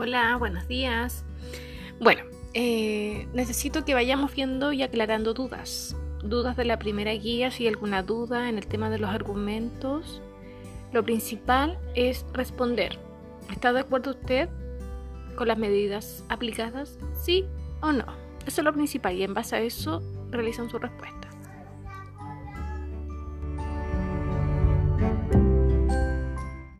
Hola, buenos días. Bueno, eh, necesito que vayamos viendo y aclarando dudas. Dudas de la primera guía, si hay alguna duda en el tema de los argumentos. Lo principal es responder. ¿Está de acuerdo usted con las medidas aplicadas? ¿Sí o no? Eso es lo principal y en base a eso realizan su respuesta.